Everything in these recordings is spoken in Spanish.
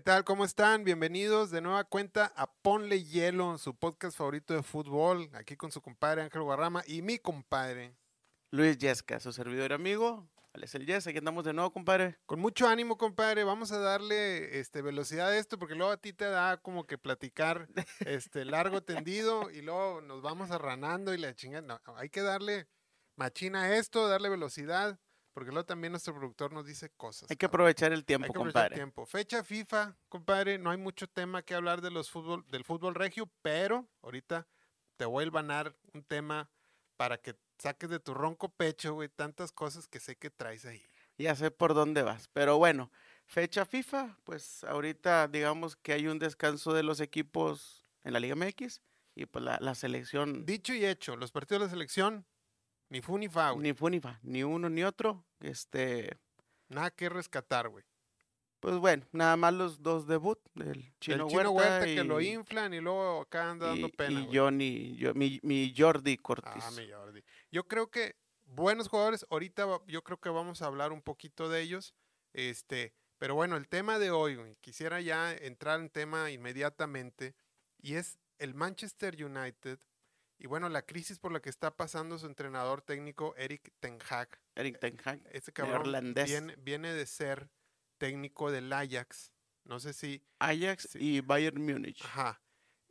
¿Qué tal? ¿Cómo están? Bienvenidos de nueva cuenta a Ponle Hielo, su podcast favorito de fútbol, aquí con su compadre Ángel Guarrama y mi compadre. Luis Yesca, su servidor y amigo. Alex el Yes, aquí andamos de nuevo, compadre. Con mucho ánimo, compadre. Vamos a darle este, velocidad a esto, porque luego a ti te da como que platicar este, largo, tendido, y luego nos vamos arranando y la chingada. No, hay que darle machina a esto, darle velocidad. Porque luego también nuestro productor nos dice cosas. Hay que aprovechar el tiempo, hay que aprovechar compadre. el tiempo. Fecha FIFA, compadre. No hay mucho tema que hablar de los fútbol, del fútbol regio, pero ahorita te voy a ganar un tema para que saques de tu ronco pecho, güey, tantas cosas que sé que traes ahí. Ya sé por dónde vas. Pero bueno, fecha FIFA, pues ahorita digamos que hay un descanso de los equipos en la Liga MX y pues la, la selección Dicho y hecho, los partidos de la selección, ni fu ni fa, güey. ni fu ni fa, ni uno ni otro. Este, Nada que rescatar, güey. pues bueno, nada más los dos debut del Chino, el chino Huerta, que y, lo inflan y luego acá anda dando y- pena. y güey. Johnny, yo- mi, mi Jordi Cortés. Ah, mi Jordi. Yo creo que buenos jugadores, ahorita yo creo que vamos a hablar un poquito de ellos. Este, pero bueno, el tema de hoy, güey, quisiera ya entrar en tema inmediatamente y es el Manchester United y bueno, la crisis por la que está pasando su entrenador técnico Eric Ten Hag. Eric Ten Hag. Ese cabrón Neerlandés. viene, viene de ser técnico del Ajax. No sé si Ajax y Bayern Múnich. Ajá.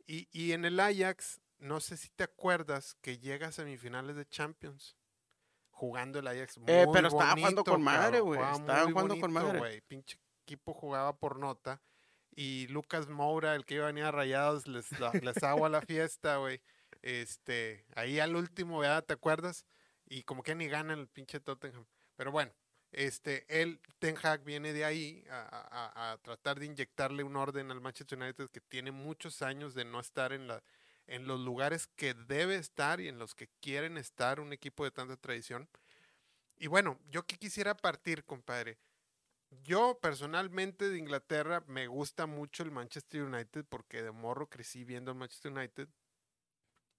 Y, y en el Ajax, no sé si te acuerdas que llega a semifinales de Champions. Jugando el Ajax muy Eh, pero estaba jugando con madre, güey, estaba jugando con bonito, madre. güey, Pinche equipo jugaba por nota. Y Lucas Moura, el que iba a venir a Rayados, les, les agua la fiesta, güey. Este, ahí al último, ¿verdad? ¿Te acuerdas? Y como que ni gana el pinche Tottenham. Pero bueno, este, él, Ten Hag, viene de ahí a, a- a tratar de inyectarle un orden al Manchester United que tiene muchos años de no estar en, la, en los lugares que debe estar y en los que quieren estar un equipo de tanta tradición. Y bueno, yo que quisiera partir, compadre. Yo personalmente de Inglaterra me gusta mucho el Manchester United porque de morro crecí viendo el Manchester United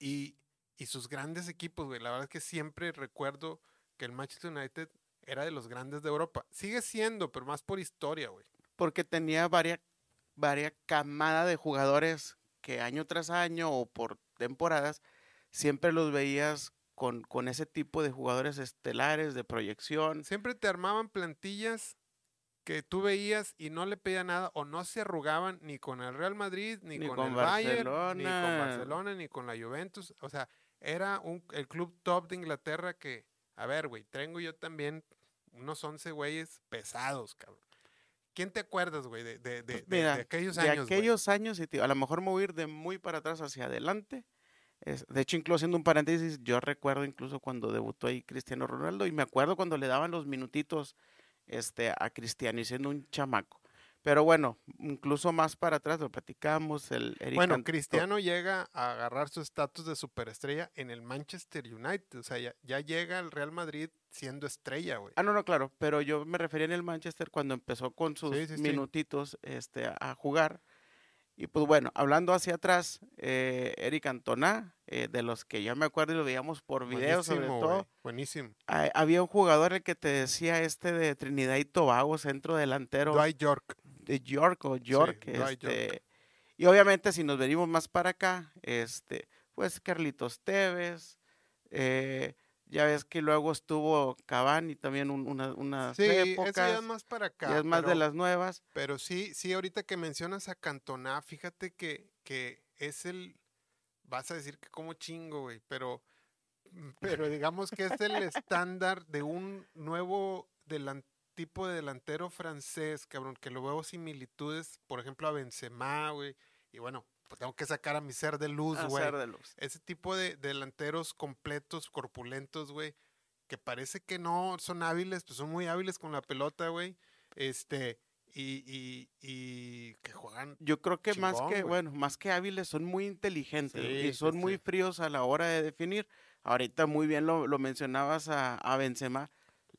y, y sus grandes equipos, güey. La verdad es que siempre recuerdo que el Manchester United era de los grandes de Europa. Sigue siendo, pero más por historia, güey. porque tenía varias, varias camadas de jugadores que año tras año o por temporadas siempre los veías con, con ese tipo de jugadores estelares de proyección. Siempre te armaban plantillas que tú veías y no le pedía nada o no se arrugaban ni con el Real Madrid, ni, Ni con, con el Bayern, ni con Barcelona. Barcelona, ni con la Juventus. O sea, era un, el club top de Inglaterra que, a ver, güey, tengo yo también unos 11 güeyes pesados, cabrón. ¿Quién te acuerdas, güey, de, de, de- Pues de- mira, de aquellos de años? güey? aquellos años, y a lo mejor me voy a ir de muy para atrás hacia adelante. Es- de hecho, incluso haciendo un paréntesis, yo recuerdo incluso cuando debutó ahí Cristiano Ronaldo y me acuerdo cuando le daban los minutitos este, a Cristiano y siendo un chamaco. Pero bueno, incluso más para atrás lo platicamos. El Eric Bueno, Cristiano llega a agarrar su estatus de superestrella en el Manchester United. O sea, ya, ya llega al Real Madrid siendo estrella, güey. Ah, no, no, claro, pero yo me refería en el Manchester cuando empezó con sus Sí, sí, sí. minutitos este, a jugar. Y pues bueno, hablando hacia atrás, eh, Eric Cantona, eh, de los que ya me acuerdo y lo veíamos por video sobre todo, güey, Buenísimo. ha- había un jugador el que te decía este de Trinidad y Tobago, centro delantero Dwight York. de York o York, Dwight York. este, y obviamente si nos venimos más para acá, este, pues Carlitos Tevez, eh, ya ves que luego estuvo Cavani también un- una, unas Sí, eso épocas, ya es más para acá. ya es más de las nuevas. Pero sí, sí, ahorita que mencionas a Cantona, fíjate que, que es el, vas a decir que como chingo, güey, pero, pero digamos que es el estándar de un nuevo delan- tipo de delantero francés, cabrón, que lo veo similitudes, por ejemplo, a Benzema, güey, y bueno, tengo que sacar a mi ser de luz, güey. ser de luz. Ese tipo de delanteros completos, corpulentos, güey, que parece que no son hábiles, pues son muy hábiles con la pelota, güey. Este, y, y, y que juegan. Yo creo que más que, bueno, más que hábiles, son muy inteligentes Sí, y sí, son muy sí. fríos a la hora de definir. Ahorita muy bien lo, lo mencionabas a, a Benzema.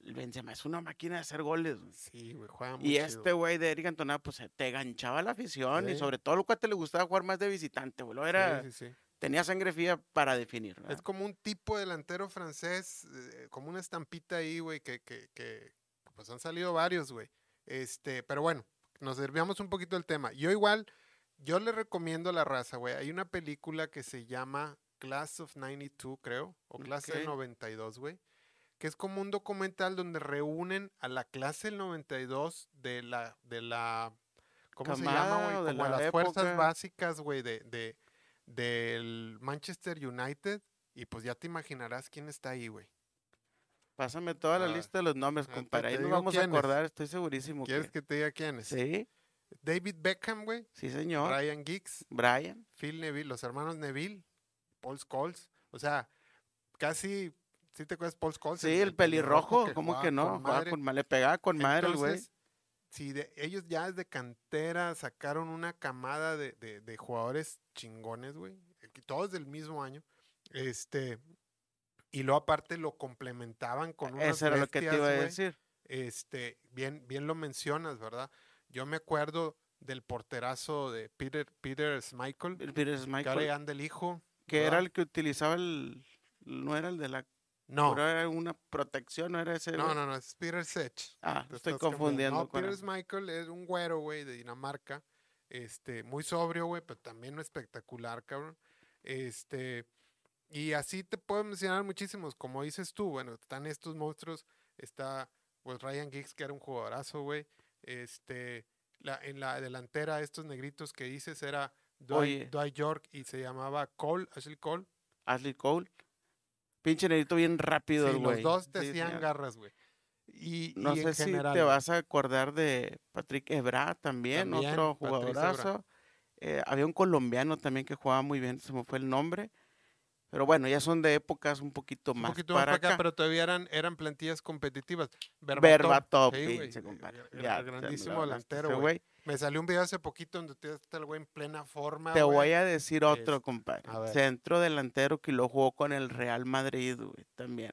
Benzema es una máquina de hacer goles. güey. Sí, güey, juegan muy Y chido. este güey de Eric Cantona, pues te ganchaba la afición y Sí. sobre todo lo que te le gustaba jugar más de visitante, güey. Lo Era, sí, sí. Tenía sangre fría para definir. ¿verdad? Es como un tipo de delantero francés, eh, como una estampita ahí, güey, que, que, que pues han salido varios, güey. Este, pero bueno, nos desviamos un poquito del tema. Yo igual, yo le recomiendo a la raza, güey. Hay una película que se llama Class of 92, creo, o Clase del Ok. 92, güey. Que es como un documental donde reúnen a la clase del 92 de la, de la, ¿cómo se llama, güey? Como la las fuerzas básicas, güey, de, de, del Manchester United. Y pues ya te imaginarás quién está ahí, güey. Pásame toda la Ah, lista de los nombres, ahorita compadre. Ahí nos vamos a acordar, estoy segurísimo ¿Quieres que... que te diga quiénes? Sí, David Beckham, güey. sí, señor. Ryan Giggs. Brian. Phil Neville, los hermanos Neville, Paul Scholes, o sea, casi, ¿sí te acuerdas Paul Scholes? Sí, el pelirrojo, ¿cómo que no? con Jugaba madre. con ma- le pegaba con madre el güey. Si de, ellos ya desde cantera sacaron una camada de, de- de jugadores chingones, güey, que todos del mismo año, este, y luego aparte lo complementaban con unas Eso era lo que te iba a decir. este, bien, bien lo mencionas, ¿verdad? Yo me acuerdo del porterazo de Peter, Peter Schmeichel, El Peter que ya anda el hijo, que era el que utilizaba el... No era el de la... No, pero era una protección, no era ese... no, no, no, es Peter Sech. Ah, Te estoy confundiendo No. Peter el- Michael es un güero, güey, de Dinamarca. Este, muy sobrio, güey, pero también espectacular, cabrón. Este, y así te puedo mencionar muchísimos. Como dices tú, bueno, están estos monstruos. Está, pues, Ryan Giggs, que era un jugadorazo, güey. Este, la, en la delantera, estos negritos que dices era. Dwight, Dwight York y se llamaba Cole, Ashley Cole. Ashley Cole. Pinche negrito bien rápido Sí, el los güey. dos te Sí, hacían garras, güey. Y, No y en sé si general, te güey. vas a acordar de Patrick Ebra también, También, otro jugadorazo. Eh, había un colombiano también que jugaba muy bien, se me fue el nombre. Pero bueno, ya son de épocas un poquito un más poquito más para para acá, acá. pero todavía eran, eran plantillas competitivas. Berbatov, sí, güey, pinche compadre. te grandísimo delantero, güey. Me salió un video hace poquito donde tú está el güey en plena forma. Te voy a decir otro, Es- compadre. Centro delantero que lo jugó con el Real Madrid, güey, también.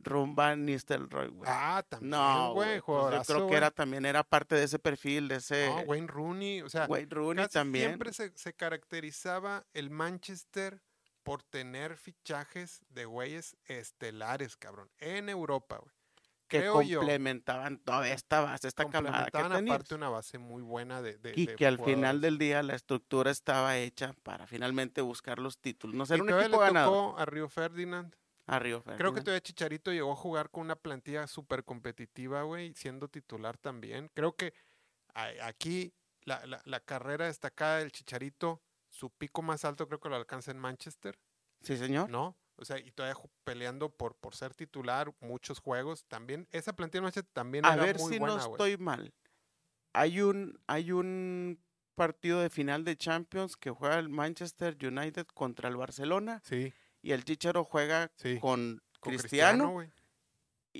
Rumba Nistelrooy, güey. Ah, también, no, güey, pues yo creo que era también era parte de ese perfil, de ese No, Wayne Rooney, o sea, Wayne Rooney casi también. siempre se, se caracterizaba el Manchester por tener fichajes de güeyes estelares, cabrón, en Europa, güey. que creo yo. complementaban toda esta base, esta camada que Complementaban aparte una base muy buena de, de y de que al final del día la estructura estaba hecha para finalmente buscar los títulos. No ser un equipo le ganador. tocó a Río Ferdinand. A Río Creo que Ferdinand. todavía Chicharito llegó a jugar con una plantilla súper competitiva, güey, siendo titular también. Creo que aquí la, la- la carrera destacada del Chicharito, su pico más alto creo que lo alcanza en Manchester, Sí, señor. ¿no? O sea, y todavía peleando por, por ser titular muchos juegos. También, esa plantilla de Manchester también A era ver muy si buena, no estoy mal. Hay un, hay un partido de final de Champions que juega el Manchester United contra el Barcelona Sí, y el Chicharo juega Sí, con, con Cristiano, güey.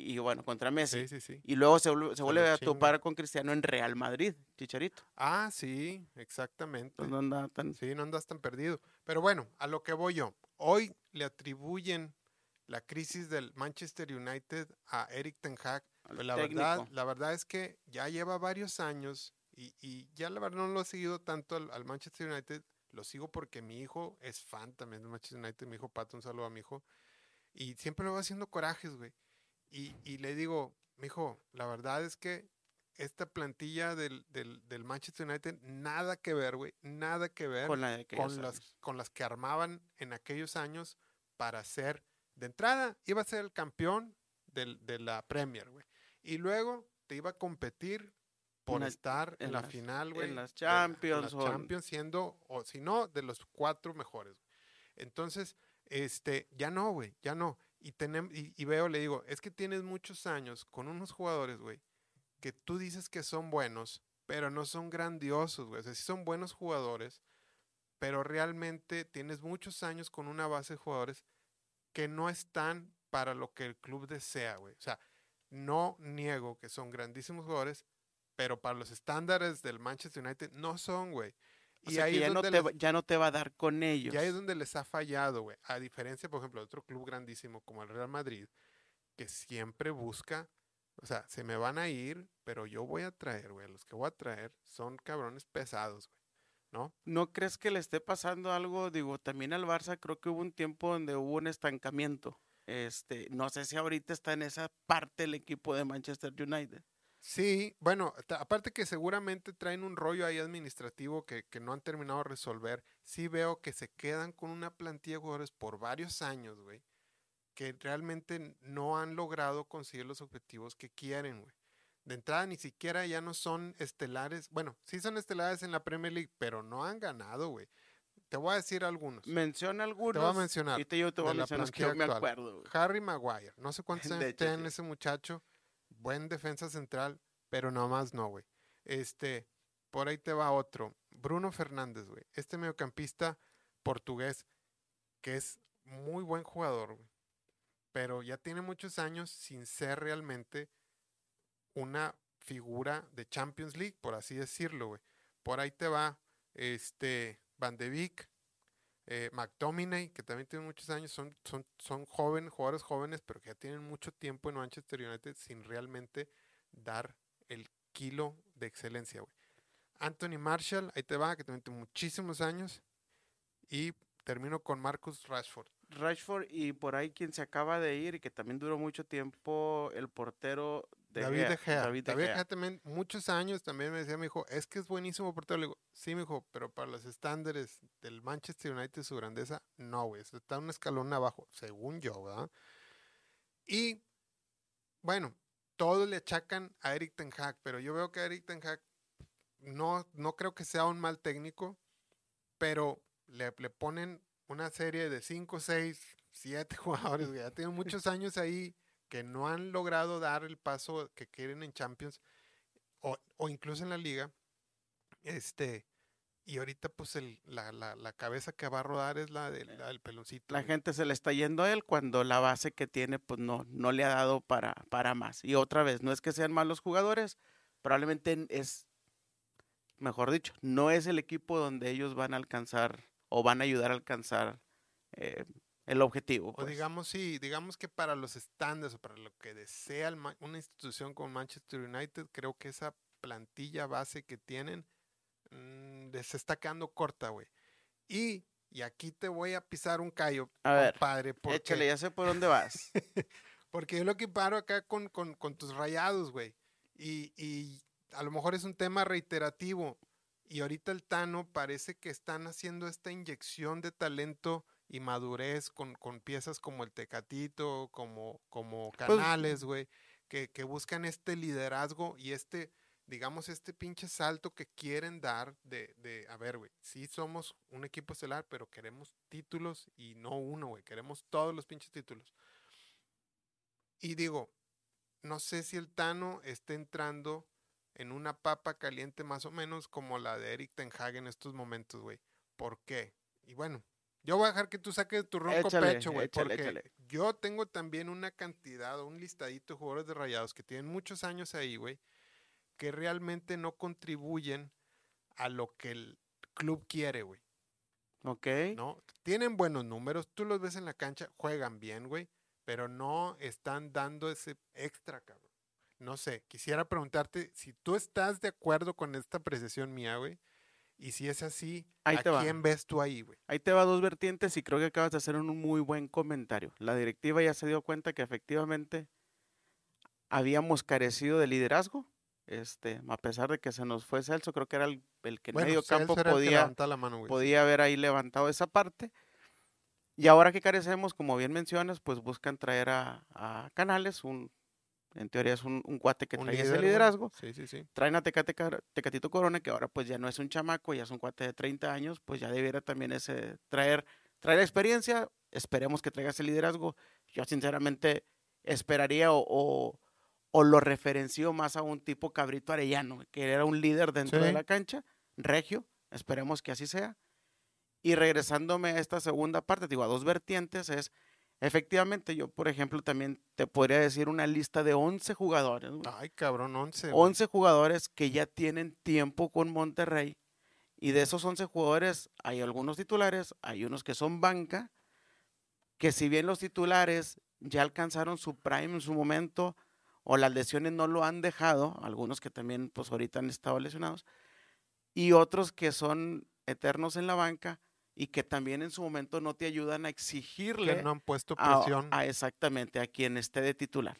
Y bueno, contra Messi. Sí, sí, sí. Y luego se vuelve, se vuelve a topar con Cristiano en Real Madrid, Chicharito. Ah, sí, exactamente. Entonces no andaba tan... Sí, no andas tan perdido. Pero bueno, a lo que voy yo. Hoy le atribuyen la crisis del Manchester United a Eric Ten Hag. Pues la verdad, la verdad es que ya lleva varios años y, y ya la verdad no lo he seguido tanto al, al Manchester United. Lo sigo porque mi hijo es fan también del Manchester United. Mi hijo Pato, un saludo a mi hijo. Y siempre lo va haciendo corajes, güey. Y, y le digo, mi hijo, la verdad es que esta plantilla del, del, del Manchester United, nada que ver, güey. Nada que ver con la las, con las que armaban en aquellos años para ser, de entrada, iba a ser el campeón del- de la Premier, güey. Y luego te iba a competir por estar en, en la las- final, güey. en las en Champions las en- Champions siendo, o si no, de los cuatro mejores. Entonces, este, ya no, güey, ya no. Y, veo, le digo, es que tienes muchos años con unos jugadores, güey, que tú dices que son buenos, pero no son grandiosos, güey. O sea, sí son buenos jugadores, pero realmente tienes muchos años con una base de jugadores que no están para lo que el club desea, güey. O sea, no niego que son grandísimos jugadores, pero para los estándares del Manchester United no son, güey. O Y sea, ahí que ya no, te, les- ya no te va a dar con ellos. y ahí es donde les ha fallado, güey. A diferencia, por ejemplo, de otro club grandísimo como el Real Madrid, que siempre busca, o sea, se me van a ir, pero yo voy a traer, güey. Los que voy a traer son cabrones pesados, güey. ¿No? ¿No crees que le esté pasando algo? Digo, también al Barça creo que hubo un tiempo donde hubo un estancamiento. Este, no sé si ahorita está en esa parte el equipo de Manchester United. Sí, bueno, aparte que seguramente traen un rollo ahí administrativo que, que no han terminado de resolver. Sí veo que se quedan con una plantilla de jugadores por varios años, güey, que realmente no han logrado conseguir los objetivos que quieren, güey. De entrada ni siquiera ya no son estelares. Bueno, sí son estelares en la Premier League, pero no han ganado, güey. Te voy a decir algunos. Menciona algunos. Te voy a mencionar. Y te, yo te voy a mencionar los que yo plantilla me actual. acuerdo. güey. Harry Maguire, no sé cuántos años tiene ese muchacho. Buen defensa central, pero nomás no, güey. Este, por ahí te va otro. Bruno Fernández, güey. Este mediocampista portugués, que es muy buen jugador, güey. Pero ya tiene muchos años sin ser realmente una figura de Champions League, por así decirlo, güey. Por ahí te va, este, Van de Beek, eh, que también tiene muchos años, son, son, son jóvenes, jugadores jóvenes, pero que ya tienen mucho tiempo en Manchester United sin realmente dar el kilo de excelencia, güey. Anthony Marshall, ahí te va, que también tiene muchísimos años. Y termino con Marcus Rashford. Rashford y por ahí quien se acaba de ir y que también duró mucho tiempo, el portero de David Gea, De Gea. David De David De Gea. Gea también, muchos años también me decía, me dijo, es que es buenísimo portero. Le digo, sí, me dijo, pero para los estándares del Manchester United, su grandeza, no, güey. Está un escalón abajo, según yo, ¿verdad? Y, bueno, todos le achacan a Eric Ten Hag, pero yo veo que Eric Ten Hag no, no creo que sea un mal técnico, pero le, le ponen una serie de 5, 6, 7 jugadores, güey. Ya tienen muchos años ahí que no han logrado dar el paso que quieren en Champions o, o incluso en la liga. Este, y ahorita pues el, la, la, la cabeza que va a rodar es la, de, la del peloncito. La gente se le está yendo a él cuando la base que tiene pues no, no le ha dado para, para más. Y otra vez, no es que sean malos jugadores, probablemente es, mejor dicho, no es el equipo donde ellos van a alcanzar o van a ayudar a alcanzar eh, el objetivo. O pues. digamos, sí, digamos que para los estándares o para lo que desea el una institución como Manchester United, creo que esa plantilla base que tienen mm, les está quedando corta, güey. Y, y aquí te voy a pisar un callo, A ver, compadre, porque, Échale, ya sé por dónde vas. porque yo lo que paro acá con, con, con tus rayados, güey. Y, y a lo mejor es un tema reiterativo. Y ahorita el Tano parece que están haciendo esta inyección de talento y madurez con, con piezas como el Tecatito, como, como Pues Canales, güey, que, que buscan este liderazgo y este, digamos, este pinche salto que quieren dar de, de a ver, güey, sí somos un equipo estelar, pero queremos títulos y no uno, güey, queremos todos los pinches títulos. Y digo, no sé si el Tano está entrando en una papa caliente más o menos como la de Eric Ten Hag en estos momentos, güey. ¿Por qué? Y bueno, yo voy a dejar que tú saques tu ronco Échale, pecho, güey, porque échale. yo tengo también una cantidad o un listadito de jugadores de rayados que tienen muchos años ahí, güey, que realmente no contribuyen a lo que el club quiere, güey. ¿Ok? ¿no? Tienen buenos números, tú los ves en la cancha, juegan bien, güey, pero no están dando ese extra, cabrón. No sé, quisiera preguntarte si tú estás de acuerdo con esta apreciación mía, güey, y si es así, Ahí ¿a te va. quién ves tú ahí, güey? Ahí te va dos vertientes y creo que acabas de hacer un muy buen comentario. La directiva ya se dio cuenta que efectivamente habíamos carecido de liderazgo. Este, a pesar de que se nos fue Celso, creo que era el, el que en medio campo podía, la mano, podía haber ahí levantado esa parte. Y ahora que carecemos, como bien mencionas, pues buscan traer a, a Canales, un, en teoría es un, un cuate que Un trae líder, ese liderazgo. Sí, sí, sí. Traen a Tecate Tecatito Corona, que ahora pues ya no es un chamaco, ya es un cuate de 30 años, pues ya debiera también ese traer, traer experiencia. Esperemos que traiga ese liderazgo. Yo sinceramente esperaría o, o, o lo referencio más a un tipo Cabrito Arellano, que era un líder dentro de Sí. la cancha, regio, esperemos que así sea. Y regresándome a esta segunda parte, digo, a dos vertientes, es efectivamente yo, por ejemplo, también te podría decir una lista de 11 jugadores. Ay, cabrón, 11. güey. 11 jugadores que ya tienen tiempo con Monterrey. Y de esos 11 jugadores hay algunos titulares, hay unos que son banca, que si bien los titulares ya alcanzaron su prime en su momento o las lesiones no lo han dejado, algunos que también pues ahorita han estado lesionados, y otros que son eternos en la banca y que también en su momento no te ayudan a exigirle que no han puesto a- presión. a exactamente a quien esté de titular.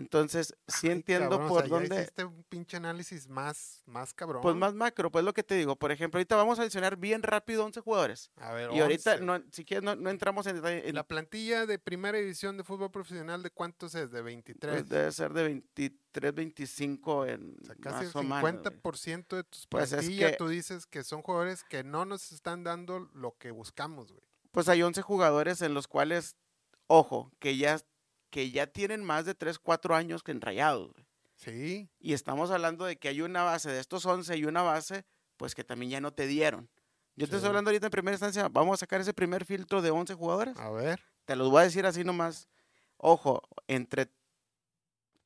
Entonces, sí Ay, entiendo cabrón, o por sea, ya dónde. hiciste un pinche análisis más, más cabrón. Pues más macro, pues lo que te digo. Por ejemplo, ahorita vamos a adicionar bien rápido 11 jugadores. A ver, Y ahorita, 11. no, si quieres, no, no entramos en detalle. en- La plantilla de primera división de fútbol profesional, ¿de cuántos es? De 23. pues, debe ser de 23, 25 en O sea, casi el más o menos, güey. 50% de tus Pues es que- tú dices que son jugadores que no nos están dando lo que buscamos, güey. Pues hay 11 jugadores en los cuales, ojo, que ya, que ya tienen más de 3, 4 años que en Rayados. güey. Sí, Y estamos hablando de que hay una base de estos 11 y una base, pues que también ya no te dieron. Yo te estoy hablando ahorita en primera instancia, vamos a sacar ese primer filtro de 11 jugadores. a ver. Te los voy a decir así nomás. Ojo, entre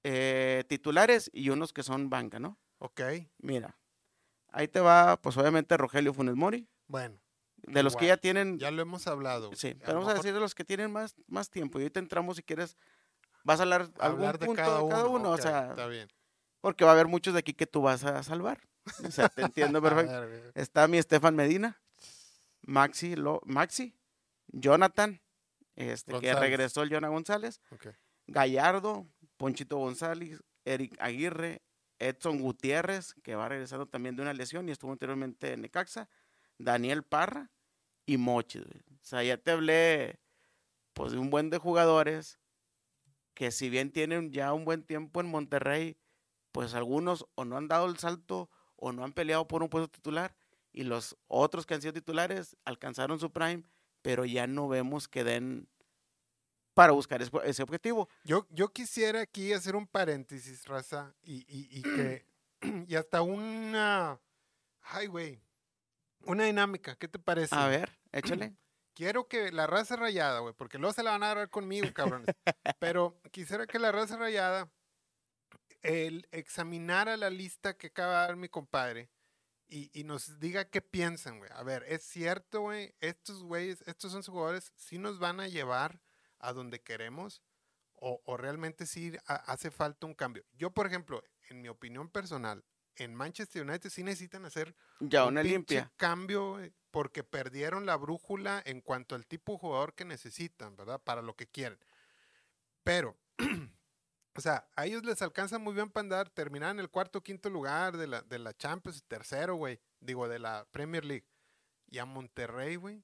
eh, titulares y unos que son banca, ¿no? Ok, Mira, ahí te va, pues obviamente Rogelio Funes Mori, bueno, de los que ya tienen, ya lo hemos hablado. sí, A pero lo vamos a decir de los que tienen más, más tiempo. Y ahorita entramos si quieres, vas a hablar algún hablar de punto cada de cada uno, o sea, está bien. porque va a haber muchos de aquí que tú vas a salvar. O sea, te entiendo perfecto. ver. Está mi Estefan Medina, Maxi, Lo- Maxi, Jonathan, este, que regresó el Jonah González. Gallardo, Ponchito González, Eric Aguirre, Edson Gutiérrez, que va regresando también de una lesión y estuvo anteriormente en Necaxa, Daniel Parra y Mochi. O sea, ya te hablé pues de un buen de jugadores que si bien tienen ya un buen tiempo en Monterrey, pues algunos o no han dado el salto o no han peleado por un puesto titular y los otros que han sido titulares alcanzaron su prime, pero ya no vemos que den para buscar ese- objetivo. Yo, yo quisiera aquí hacer un paréntesis, raza, y, y, y que, y hasta una, ay, güey, una dinámica, ¿qué te parece? A ver, échale. Quiero que la raza rayada, güey, porque luego se la van a agarrar conmigo, cabrones. Pero quisiera que la raza rayada el, examinara la lista que acaba de dar mi compadre y, y nos diga qué piensan, güey. A ver, es cierto, güey, estos güeyes, estos son jugadores, sí nos van a llevar a donde queremos o, o realmente sí ha- hace falta un cambio. Yo, por ejemplo, en mi opinión personal, en Manchester United sí necesitan hacer Ya, un una limpia. cambio güey, porque perdieron la brújula en cuanto al tipo de jugador que necesitan, ¿verdad? Para lo que quieren. Pero, o sea, a ellos les alcanza muy bien para andar, terminar en el cuarto o quinto lugar de la, de la Champions, tercero, güey, digo, de la Premier League. Y a Monterrey, güey,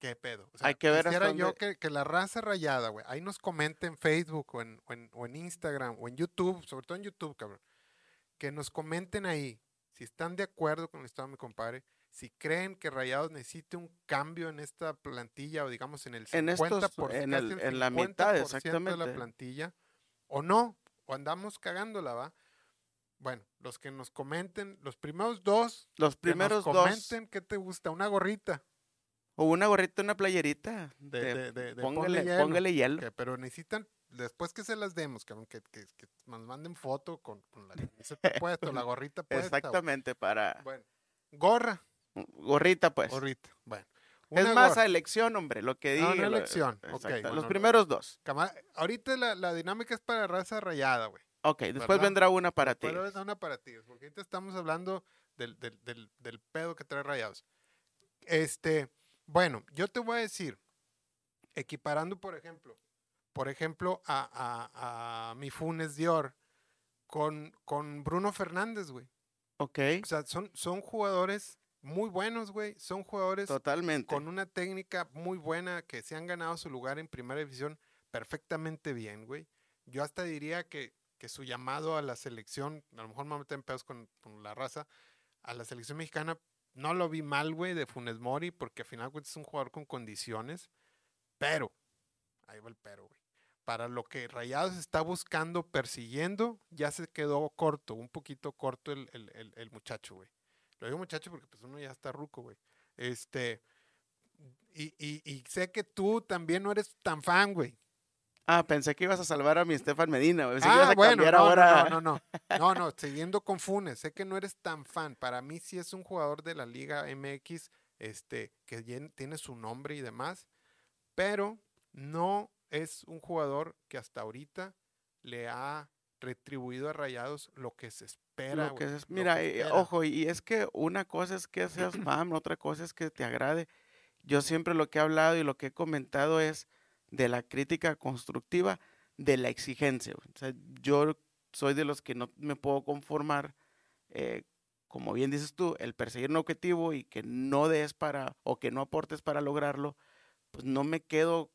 ¿qué pedo? O sea, Hay que ver quisiera yo que, que la raza rayada, güey, ahí nos comente en Facebook o en, o en- o en Instagram o en YouTube, sobre todo en YouTube, cabrón, que nos comenten ahí si están de acuerdo con el estado de mi compadre, si creen que Rayados necesite un cambio en esta plantilla o digamos en el 50%, En estos- en el- en la mitad, 50% de exactamente. la plantilla o no, o andamos cagándola, ¿va? Bueno, los que nos comenten, los primeros dos Los que nos primeros dos. comenten qué te gusta, una gorrita, O una gorrita, una playerita. De- de- de- de- póngale, hielo, póngale hielo. que- pero necesitan, después que se las demos, que, que, que nos manden foto con, con la camiseta puesta o la gorrita puesta. Exactamente, para. Bueno, gorra, Gorrita, pues. gorrita, bueno. es una más a elección, hombre, lo que diga. una lo- elección, bueno, Los lo- primeros dos. Cama- ahorita la, la dinámica es para raza rayada, güey. Ok, después ¿verdad? vendrá una para ti. Pero es una para ti, porque ahorita estamos hablando del, del, del, del pedo que trae rayados. Este, bueno, yo te voy a decir, equiparando, por ejemplo, por ejemplo, a, a, a mi Funes Dior con, con Bruno Fernández, güey. Ok, O sea, son, son jugadores muy buenos, güey. Son jugadores totalmente. con una técnica muy buena que se han ganado su lugar en primera división perfectamente bien, güey. Yo hasta diría que, que su llamado a la selección, a lo mejor me meten en pedos con, con la raza, a la selección mexicana, no lo vi mal, güey, de Funes Mori, porque al final es un jugador con condiciones, pero, ahí va el pero, güey. Para lo que Rayados está buscando, persiguiendo, ya se quedó corto, un poquito corto el, el, el- el muchacho, güey. Lo digo muchacho porque pues uno ya está ruco, güey. Este, y, y, y sé que tú también no eres tan fan, güey. Ah, pensé que ibas a salvar a mi Estefan Medina. güey. Pensé que ibas Ah, a bueno, cambiar no, no, ahora. no, no, no, no, no, siguiendo con Funes, sé que no eres tan fan. Para mí sí es un jugador de la Liga MX, este, que tiene su nombre y demás, pero no es un jugador que hasta ahorita le ha retribuido a Rayados lo que se espera. Lo que es- lo mira, que eh, ojo, y es que una cosa es que seas fan, otra cosa es que te agrade. Yo siempre lo que he hablado y lo que he comentado es de la crítica constructiva. de la exigencia. güey. O sea, yo soy de los que no me puedo conformar, eh, como bien dices tú, el perseguir un objetivo y que no des para, o que no aportes para lograrlo, pues no me quedo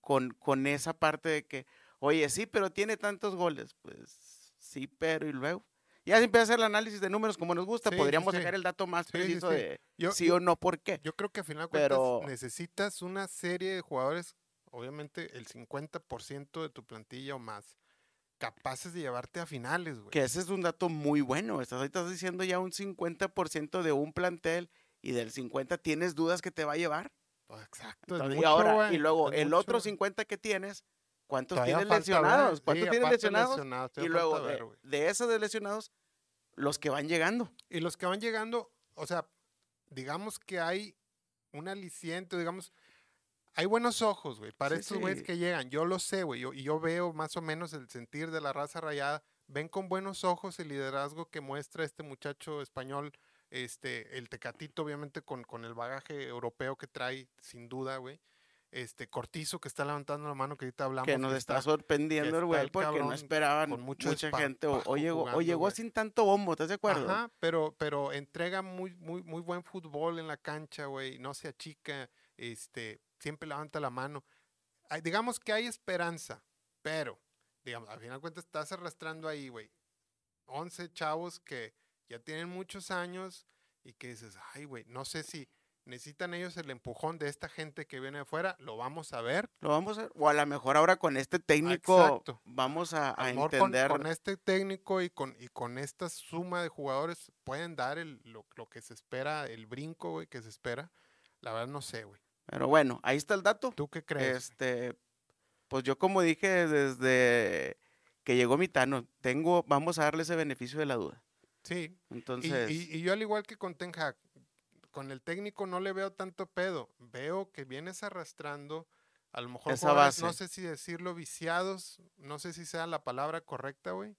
con, con esa parte de que, oye, sí, pero tiene tantos goles. Pues sí, pero y luego. Ya se empieza a hacer el análisis de números como nos gusta, Sí, podríamos sí, sacar el dato más Sí, preciso de Yo- sí o no, por qué. Yo creo que al final Pero- cuentas necesitas una serie de jugadores, obviamente el 50% de tu plantilla o más, capaces de llevarte a finales, güey. Que ese es un dato muy bueno. Estás ahorita estás diciendo ya un 50% de un plantel y del 50 tienes dudas que te va a llevar. Exacto. y ahora, y luego el mucho. otro 50 que tienes, ¿cuántos Todavía tienes falta ver, lesionados? sí, ¿Cuántos tienes aparte lesionados? lesionados, Y luego de, de esos de lesionados, los que van llegando. Y los que van llegando, o sea, digamos que hay un aliciente, digamos, hay buenos ojos, güey, para Sí, estos güeyes sí. que llegan. Yo lo sé, güey, y yo veo más o menos el sentir de la raza rayada. Ven con buenos ojos el liderazgo que muestra este muchacho español, este, el Tecatito, obviamente, con, con el bagaje europeo que trae, sin duda, güey. Este, Cortizo, que está levantando la mano, que ahorita hablamos. que nos está sorprendiendo el güey porque no esperaban con mucha gente. O, llegó, o jugando, llegó sin tanto bombo, ¿estás de acuerdo? Ajá, pero, pero entrega muy, muy, muy buen fútbol en la cancha, güey. No se achica, este, siempre levanta la mano. Hay- digamos que hay esperanza, pero, digamos, al final de cuentas estás arrastrando ahí, güey. 11 chavos que ya tienen muchos años y que dices, ay, güey, no sé si necesitan ellos el empujón de esta gente que viene de afuera, lo vamos a ver. Lo vamos a ver. O a lo mejor ahora con este técnico Exacto. vamos a, A a lo mejor con, entender. con este técnico y con, y con esta suma de jugadores pueden dar el, lo, lo que se espera, el brinco, güey, que se espera. La verdad no sé, güey. Pero bueno, ahí está el dato. ¿Tú qué crees? Este, pues yo como dije desde que llegó Mitano, tengo, vamos a darle ese beneficio de la duda. sí. Y, Entonces, y- y yo al igual que con Ten Hag, con el técnico no le veo tanto pedo. Veo que vienes arrastrando a lo mejor jugadores, no sé si decirlo viciados, no sé si sea la palabra correcta, güey,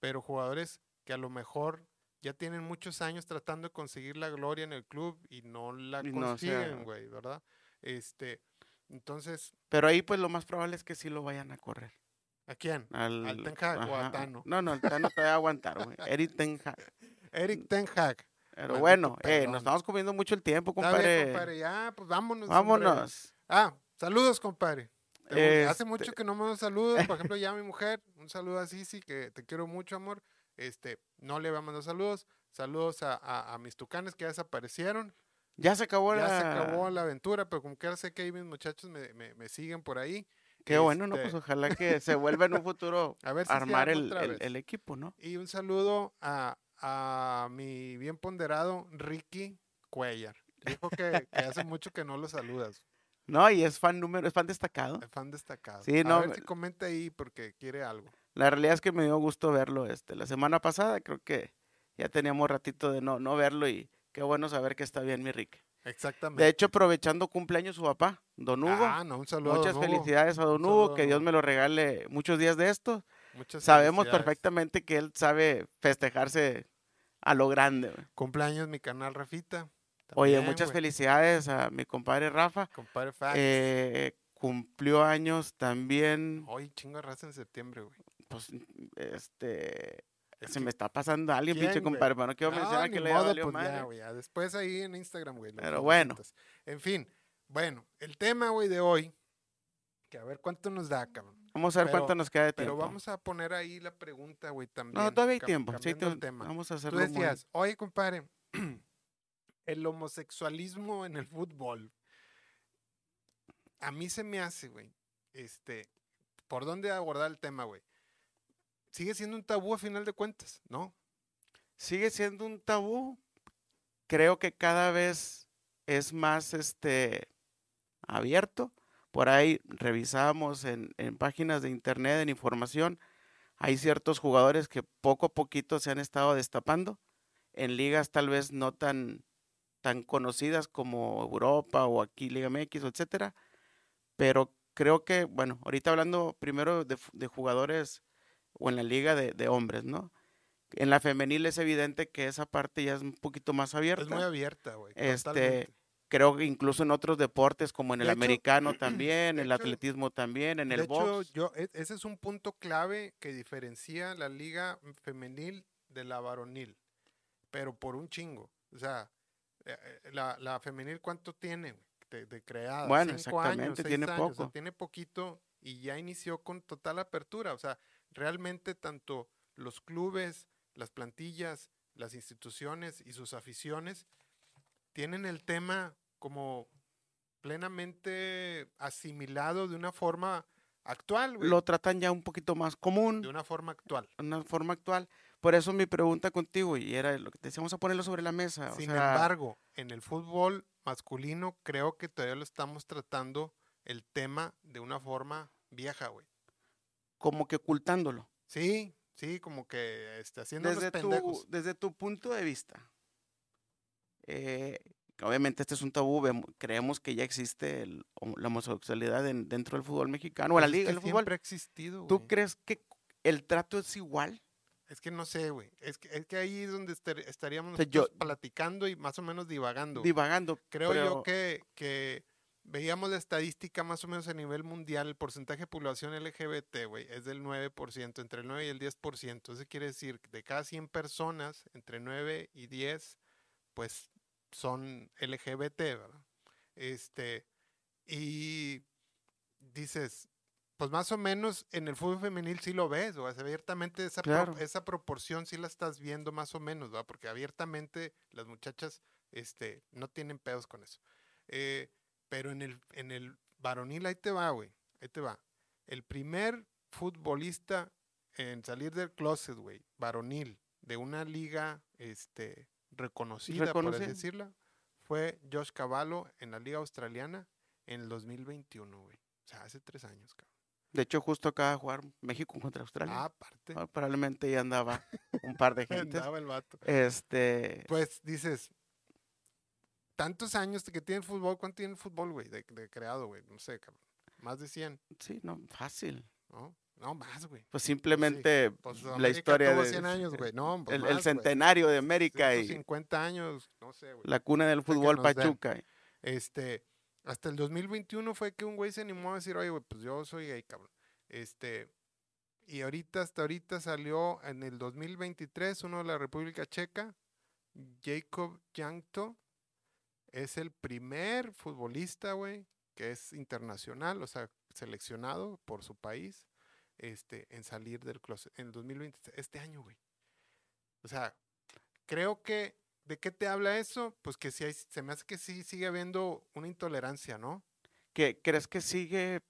pero jugadores que a lo mejor ya tienen muchos años tratando de conseguir la gloria en el club y no la Y consiguen, güey, ¿verdad? Este, entonces, pero ahí pues lo más probable es que sí lo vayan a correr. ¿a quién? Al, ¿Al Ten Hag o a Tano? No, no, el Tano te va a aguantar, güey. Eric Ten Hag. Eric Ten Hag. Pero bueno, eh, nos estamos comiendo mucho el tiempo, compadre. bien, compadre, ya, pues vámonos. hombre. Vámonos. Ah, saludos, compadre. Te- Hace Este- mucho que no me dan saludos. Por ejemplo, ya mi mujer, un saludo a Sisi, que te quiero mucho, amor. Este, no le va a mandar saludos. Saludos a, a- a mis tucanes que ya desaparecieron. Ya se acabó Ya la... se acabó la aventura, pero como quiera sé que ahí mis muchachos me, me- me siguen por ahí. Qué bueno, ¿no? Este, Pues ojalá que se vuelva en un futuro A ver si armar arma el, el- equipo, ¿no? Y un saludo a, bien ponderado Ricky Cuellar. Dijo que, que hace mucho que no lo saludas. No, y es fan número, es fan destacado. El fan destacado. Sí, a no, ver si comenta ahí porque quiere algo. La realidad es que me dio gusto verlo este, la semana pasada. Creo que ya teníamos ratito de no, no verlo y qué bueno saber que está bien mi Rick. Exactamente. De hecho, aprovechando cumpleaños su papá, Don Hugo. Ah, no, un saludo. a muchas Hugo. felicidades a Don Hugo, que Dios me lo regale muchos días de esto. Muchas Sabemos perfectamente que él sabe festejarse a lo grande. güey. Cumpleaños mi canal Rafita. Oye, muchas felicidades a mi compadre Rafa. Compadre Fax. Eh, cumplió años también, Hoy chingo de raza en septiembre, güey. pues, este, Es se que- me está pasando alguien, pinche compadre, pero no quiero No, mencionar que le valió pues ya, güey, ya. Después ahí en Instagram, güey. Pero bueno. En fin, bueno, el tema, güey, de hoy, que a ver cuánto nos da, cabrón. Vamos a ver Pero- cuánto nos queda de Pero tiempo. vamos a poner ahí la pregunta, güey, también. no, todavía hay tiempo. Sí, tú- tema. vamos a Tú hacerlo muy... decías, oye, compadre, el homosexualismo en el fútbol. A mí se me hace, güey, este, ¿por dónde abordar el tema, güey? Sigue siendo un tabú a final de cuentas, ¿no? Sigue siendo un tabú. Creo que cada vez es más este abierto. Por ahí revisamos en, en páginas de internet, en información, hay ciertos jugadores que poco a poquito se han estado destapando en ligas tal vez no tan, tan conocidas como Europa o aquí Liga MX, etcétera. Pero creo que, bueno, ahorita hablando primero de, de jugadores o en la liga de, de hombres, ¿no? En la femenil es evidente que esa parte ya es un poquito más abierta. Es muy abierta, güey. Este. Creo que incluso en otros deportes como en el De hecho- americano también, de el hecho- atletismo también, en de el hecho, box. yo, e- ese es un punto clave que diferencia la liga femenil de la varonil, pero por un chingo. O sea, eh, eh, la, la femenil, ¿cuánto tiene de, de creada? Bueno, Cinco años, exactamente, seis tiene años, o sea, poco. tiene poquito y ya inició con total apertura. O sea, realmente tanto los clubes, las plantillas, las instituciones y sus aficiones tienen el tema como plenamente asimilado de una forma actual, güey. Lo tratan ya un poquito más común. De una forma actual. una forma actual. Por eso mi pregunta contigo, y era lo que te decíamos a ponerlo sobre la mesa. o Sin sea, embargo, en el fútbol masculino creo que todavía lo estamos tratando el tema de una forma vieja, güey. como que ocultándolo. Sí, sí, como que este, haciendo los Desde pendejos. tu, desde tu punto de vista, eh, obviamente este es un tabú, creemos que ya existe el- la homosexualidad en- dentro del fútbol mexicano, o la liga del fútbol. siempre ha existido, ¿Tú crees que el trato es igual? Es que no sé, güey. Es que, es que ahí es donde estar- estaríamos O sea, yo- nosotros platicando y más o menos divagando. Divagando. Creo pero- yo que, que veíamos la estadística más o menos a nivel mundial, el porcentaje de población LGBT, güey, es del 9%, entre el 9 y el 10%. Eso quiere decir que de cada 100 personas, entre 9 y 10, pues son LGBT, ¿verdad? Este, y dices, pues más o menos en el fútbol femenil sí lo ves, o abiertamente esa, pro- esa proporción sí la estás viendo más o menos, ¿verdad? Porque abiertamente las muchachas este, no tienen pedos con eso. Eh, pero en el, en el varonil, ahí te va, güey, ahí te va. El primer futbolista en salir del closet, güey, varonil, de una liga este, reconocida, por así Reconocida. decirla, fue Josh Cavallo en la liga australiana en el 2021, güey. O sea, hace tres años, cabrón. De hecho, justo acaba de jugar México contra Australia. Ah, aparte. Ah, Probablemente ya andaba un par de gente. Andaba el vato. Este, Pues dices, tantos años que tiene el fútbol, ¿cuánto tiene el fútbol, güey? De, de creado, güey. No sé, cabrón. Más de 100, sí, no, fácil. ¿no? No, más, güey. Pues simplemente Pues la América historia tuvo de 100 años, güey. No, pues el, más, el güey. centenario de América y 150 años, no sé, güey. la cuna del fútbol. Pachuca. Este, hasta el 2021 fue que un güey se animó a decir, oye, güey, pues yo soy gay, cabrón. Este, y ahorita, hasta ahorita salió en el 2023 uno de la República Checa, Jacob Jankto, es el primer futbolista, güey, que es internacional, o sea, seleccionado por su país, este, en salir del closet, en el 2023, este año, güey. O sea, creo que, ¿de qué te habla eso? Pues que sí hay, se me hace que sí sigue habiendo una intolerancia, ¿no? ¿Qué, ¿Crees que sigue?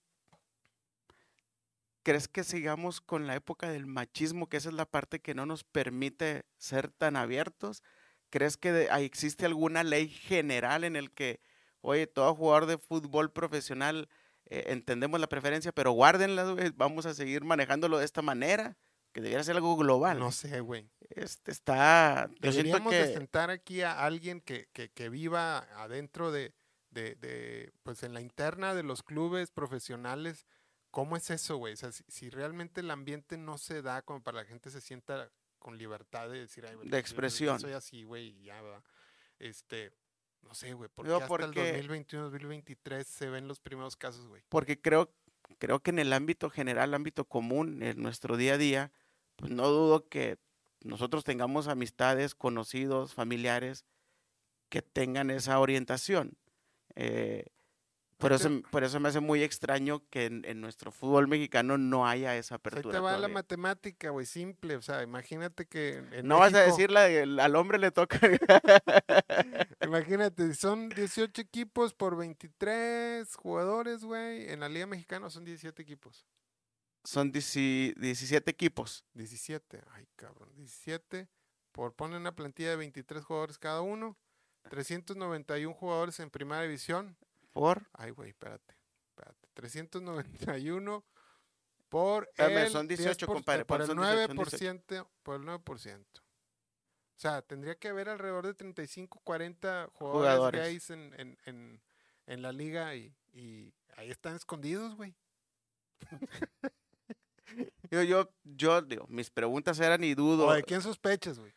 ¿Crees que sigamos con la época del machismo, que esa es la parte que no nos permite ser tan abiertos? ¿Crees que de- existe alguna ley general en el que, oye, todo jugador de fútbol profesional eh, entendemos la preferencia, pero guárdenla, güey, vamos a seguir manejándolo de esta manera? Que debería ser algo global. No sé, güey. Este está. Deberíamos de que. sentar aquí a alguien que, que, que viva adentro de, de, de, pues en la interna de los clubes profesionales. ¿Cómo es eso, güey? O sea, si, si realmente el ambiente no se da como para la gente se sienta con libertad de decir, ay, De yo- yo expresión. soy así, güey, y ya, ¿verdad? Este, no sé, güey, porque Digo, hasta el porque- 2021, 2023 se ven los primeros casos, güey. porque creo, creo que en el ámbito general, ámbito común, en nuestro día a día, pues no dudo que nosotros tengamos amistades, conocidos, familiares que tengan esa orientación. Eh, por, Ahí eso, por eso me hace muy extraño que en, en nuestro fútbol mexicano no haya esa Ahí apertura. te va la matemática, güey, simple. O sea, imagínate que en- No vas a México- decirle al hombre le toca. Imagínate, son 18 equipos por 23 jugadores, güey. En la Liga Mexicana son 17 equipos. Son 10 17 equipos. 17, ay cabrón, 17. Por poner una plantilla de 23 jugadores cada uno. 391 jugadores en primera división. Por. Ay, güey, espérate, espérate. 391 por Espérame, el son 18, 10%, compadre, por ¿cuántos el son 18? Son 9%, por el 9%. O sea, tendría que haber alrededor de 35, 40 jugadores, Jugadores. gays en, en, en, en la liga y, y ahí están escondidos, güey. Yo, yo, yo, digo, mis preguntas eran y dudo. ¿O de quién sospechas, güey?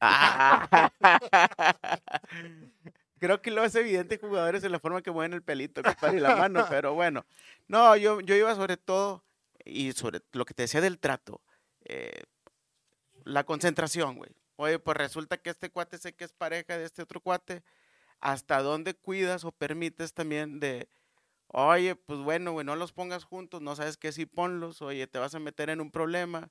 Creo que lo es evidente jugadores en la forma que mueven el pelito, compadre, y la mano, pero bueno. No, yo, yo iba sobre todo, y sobre lo que te decía del trato, eh, la concentración, güey. Oye, pues resulta que este cuate sé que es pareja de este otro cuate. ¿Hasta dónde cuidas o permites también de, oye, pues bueno, güey, no los pongas juntos, no sabes qué si ponlos, oye, te vas a meter en un problema?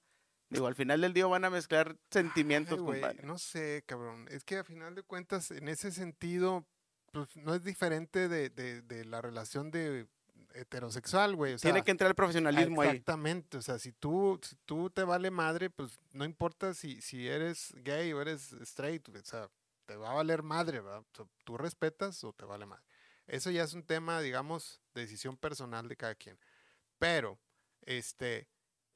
Digo, al final del día van a mezclar sentimientos, Ay, güey, compadre. No sé, cabrón. Es que a final de cuentas, en ese sentido, pues no es diferente de, de- de la relación de heterosexual, güey. O sea, Tiene que entrar el profesionalismo ahí. Exactamente, o sea, si tú, si tú te vale madre, pues no importa si, si eres gay o eres straight, o sea, te va a valer madre, ¿verdad? O sea, tú respetas o te vale madre. Eso ya es un tema, digamos, de decisión personal de cada quien. Pero, este,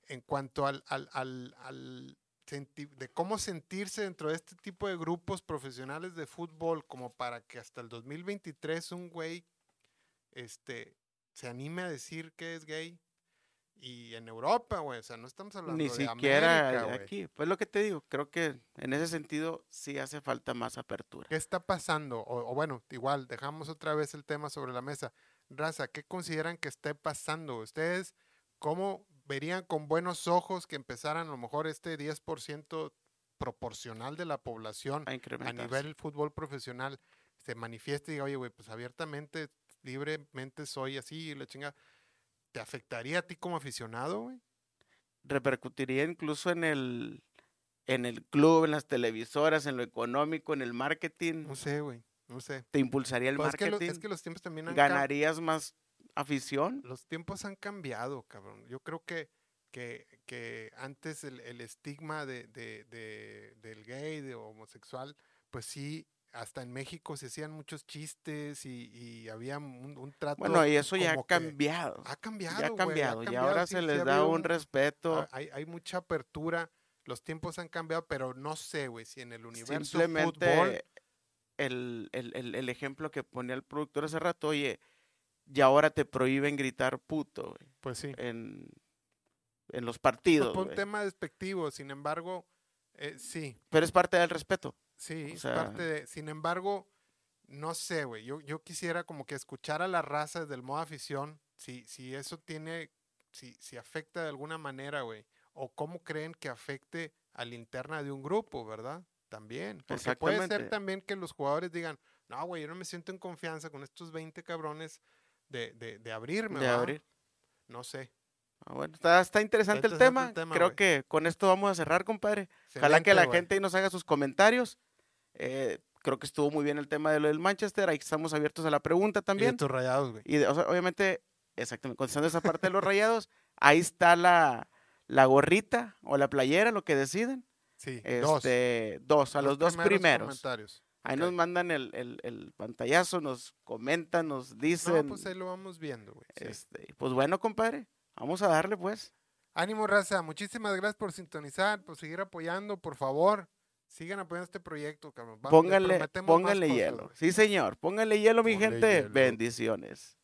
en cuanto al, al, al, al de cómo sentirse dentro de este tipo de grupos profesionales de fútbol, como para que hasta el 2023 un güey, este, se anime a decir que es gay. Y en Europa, güey, o sea, no estamos hablando Ni de siquiera América, aquí. Pues lo que te digo, creo que en ese sentido sí hace falta más apertura. ¿Qué está pasando? O, o bueno, igual, dejamos otra vez el tema sobre la mesa. Raza, ¿qué consideran que esté pasando? ¿Ustedes cómo verían con buenos ojos que empezaran a lo mejor este 10% proporcional de la población A a nivel fútbol profesional se manifieste y diga, oye, güey, pues abiertamente, libremente soy así, la chinga. ¿Te afectaría a ti como aficionado, güey? Repercutiría incluso en el, en el club, en las televisoras, en lo económico, en el marketing. No sé, güey, no sé. Te impulsaría el Pues es, que lo- marketing. es que los tiempos también han Ganarías más afición. los tiempos han cambiado, cabrón. Yo creo que, que, que antes el, el estigma de, de- de- del gay, de homosexual, pues sí, hasta en México se hacían muchos chistes y, y había un, un trato. Bueno, y eso ya ha cambiado. Ha cambiado. Ya ha cambiado. Y ahora sí, se les da habido un respeto. Hay, hay mucha apertura. Los tiempos han cambiado, pero no sé, güey, si en el universo Simplemente fútbol. el, el- el- el ejemplo que ponía el productor hace rato, oye, y ahora te prohíben gritar puto güey, Pues sí. en, en los Pues partidos. fue un tema despectivo, sin embargo, eh, sí, Pero es parte del respeto. Sí, O es parte de. Sin embargo, no sé, güey. Yo, yo quisiera como que escuchar a la raza del modo afición. Si, si eso tiene. Si, si afecta de alguna manera, güey. O cómo creen que afecte a la interna de un grupo, ¿verdad? También. Porque puede ser también que los jugadores digan, no, güey, yo no me siento en confianza con estos 20 cabrones de, de, de abrirme, de ¿verdad? abrir. No sé. Ah, bueno, está, está interesante, el, tema. tema, Creo que con esto vamos a cerrar, compadre. Ojalá que Excelente, la gente ahí nos haga sus comentarios. Eh, creo que estuvo muy bien el tema de lo del Manchester. Ahí estamos abiertos a la pregunta Y de también. tus rayados, güey. Y de- o sea, obviamente, exactamente, contestando esa parte de los rayados, ahí está la, la gorrita o la playera, lo que deciden. Sí, dos. Este, dos, a los dos primeros. comentarios. Ahí nos mandan el, el- el pantallazo, nos comentan, nos No, dicen. pues ahí lo vamos viendo, güey. sí. este, pues bueno, compadre, vamos a darle pues. Ánimo, raza. Muchísimas gracias por sintonizar, por seguir apoyando, por favor. Sigan apoyando este proyecto, cabrón. Va- les Pónganle, prometemos más pónganle cosas, hielo. Sí, señor, pónganle hielo, mi gente. hielo. Bendiciones.